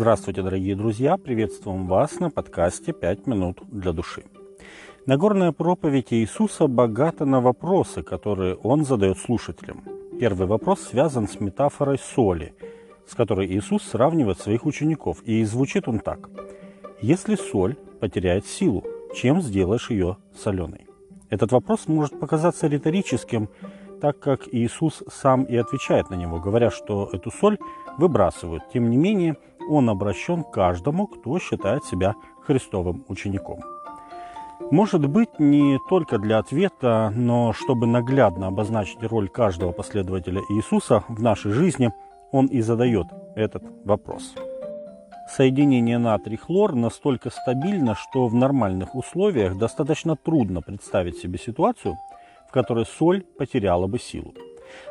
Здравствуйте, дорогие друзья! Приветствуем вас на подкасте «Пять минут для души». Нагорная проповедь Иисуса богата на вопросы, которые Он задает слушателям. Первый вопрос связан с метафорой соли, с которой Иисус сравнивает своих учеников, и звучит он так. «Если соль потеряет силу, чем сделаешь ее соленой?» Этот вопрос может показаться риторическим, так как Иисус сам и отвечает на него, говоря, что эту соль выбрасывают. Тем не менее, он обращен каждому, кто считает себя Христовым учеником. Может быть, не только для ответа, но чтобы наглядно обозначить роль каждого последователя Иисуса в нашей жизни, он и задает этот вопрос. Соединение натрий-хлор настолько стабильно, что в нормальных условиях достаточно трудно представить себе ситуацию, в которой соль потеряла бы силу.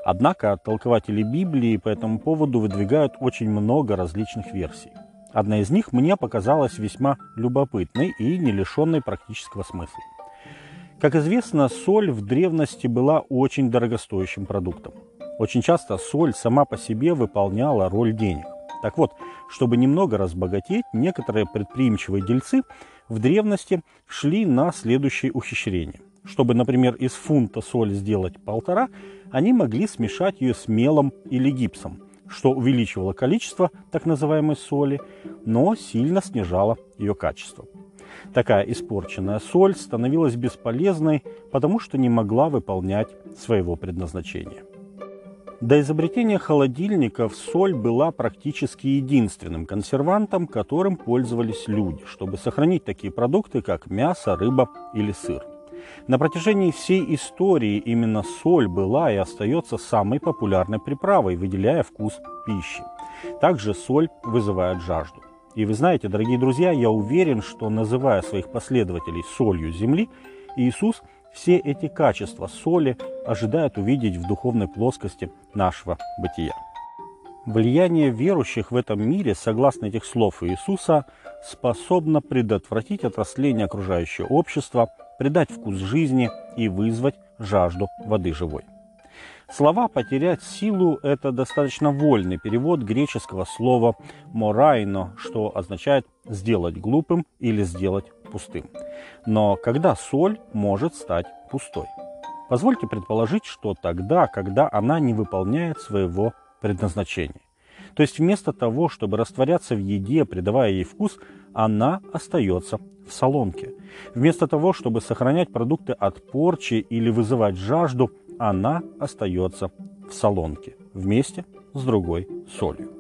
Однако толкователи Библии по этому поводу выдвигают очень много различных версий. Одна из них мне показалась весьма любопытной и не лишенной практического смысла. Как известно, соль в древности была очень дорогостоящим продуктом. Очень часто соль сама по себе выполняла роль денег. Так вот, чтобы немного разбогатеть, некоторые предприимчивые дельцы в древности шли на следующее ухищрение. Чтобы, например, из фунта соль сделать полтора, они могли смешать ее с мелом или гипсом, что увеличивало количество так называемой соли, но сильно снижало ее качество. Такая испорченная соль становилась бесполезной, потому что не могла выполнять своего предназначения. До изобретения холодильников соль была практически единственным консервантом, которым пользовались люди, чтобы сохранить такие продукты, как мясо, рыба или сыр. На протяжении всей истории именно соль была и остается самой популярной приправой, выделяя вкус пищи. Также соль вызывает жажду. И вы знаете, дорогие друзья, я уверен, что называя своих последователей солью земли, Иисус все эти качества соли ожидает увидеть в духовной плоскости нашего бытия. Влияние верующих в этом мире, согласно этих слов Иисуса, способно предотвратить отросление окружающего общества, придать вкус жизни и вызвать жажду воды живой. Слова «потерять силу» – это достаточно вольный перевод греческого слова «морайно», что означает «сделать глупым» или «сделать пустым». Но когда соль может стать пустой? Позвольте предположить, что тогда, когда она не выполняет своего предназначения. То есть вместо того, чтобы растворяться в еде, придавая ей вкус, она остается в солонке. Вместо того, чтобы сохранять продукты от порчи или вызывать жажду, она остается в солонке вместе с другой солью.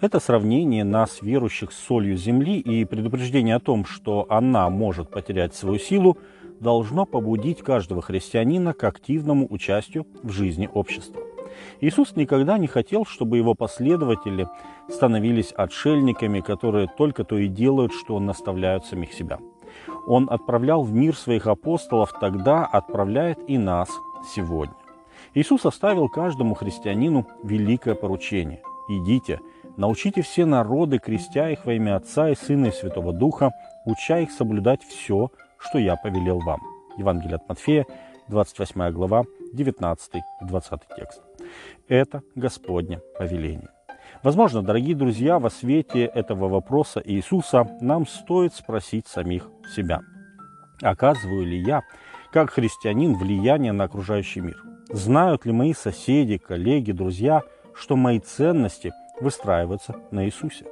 Это сравнение нас, верующих, с солью земли и предупреждение о том, что она может потерять свою силу, должно побудить каждого христианина к активному участию в жизни общества. Иисус никогда не хотел, чтобы его последователи становились отшельниками, которые только то и делают, что наставляют самих себя. Он отправлял в мир своих апостолов, тогда отправляет и нас сегодня. Иисус оставил каждому христианину великое поручение. «Идите, научите все народы, крестя их во имя Отца и Сына и Святого Духа, уча их соблюдать все, что я повелел вам». Евангелие от Матфея, 28 глава, 19 и 20 текст. Это Господне повеление. Возможно, дорогие друзья, во свете этого вопроса Иисуса нам стоит спросить самих себя. Оказываю ли я, как христианин, влияние на окружающий мир? Знают ли мои соседи, коллеги, друзья, что мои ценности выстраиваются на Иисусе?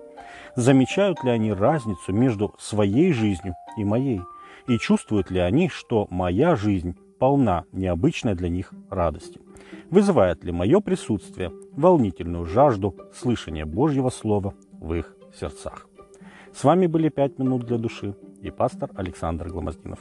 Замечают ли они разницу между своей жизнью и моей? И чувствуют ли они, что моя жизнь полна необычной для них радости? Вызывает ли мое присутствие волнительную жажду слышания Божьего Слова в их сердцах? С вами были «Пять минут для души» и пастор Александр Гломоздинов.